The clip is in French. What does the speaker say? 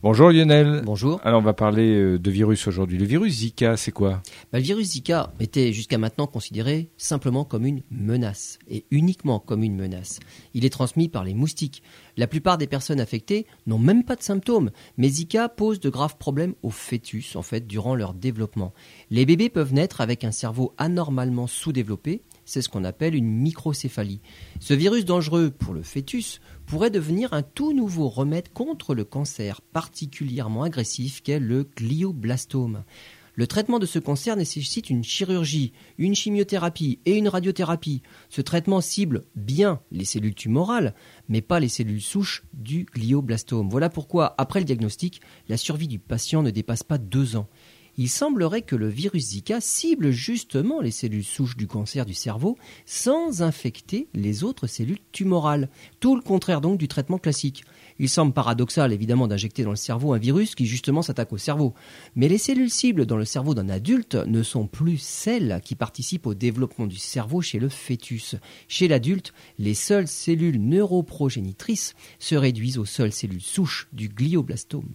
Bonjour Lionel. Bonjour. Alors on va parler euh, de virus aujourd'hui. Le virus Zika, c'est quoi? Bah, Le virus Zika était jusqu'à maintenant considéré simplement comme une menace, et uniquement comme une menace. Il est transmis par les moustiques. La plupart des personnes affectées n'ont même pas de symptômes, mais Zika pose de graves problèmes aux fœtus, en fait, durant leur développement. Les bébés peuvent naître avec un cerveau anormalement sous-développé, c'est ce qu'on appelle une microcéphalie. Ce virus dangereux pour le fœtus pourrait devenir un tout nouveau remède contre le cancer particulièrement agressif qu'est le glioblastome. Le traitement de ce cancer nécessite une chirurgie, une chimiothérapie et une radiothérapie. Ce traitement cible bien les cellules tumorales, mais pas les cellules souches du glioblastome. Voilà pourquoi, après le diagnostic, la survie du patient ne dépasse pas deux ans il semblerait que le virus Zika cible justement les cellules souches du cancer du cerveau sans infecter les autres cellules tumorales. Tout le contraire donc du traitement classique. Il semble paradoxal évidemment d'injecter dans le cerveau un virus qui justement s'attaque au cerveau. Mais les cellules cibles dans le cerveau d'un adulte ne sont plus celles qui participent au développement du cerveau chez le fœtus. Chez l'adulte, les seules cellules neuroprogénitrices se réduisent aux seules cellules souches du glioblastome.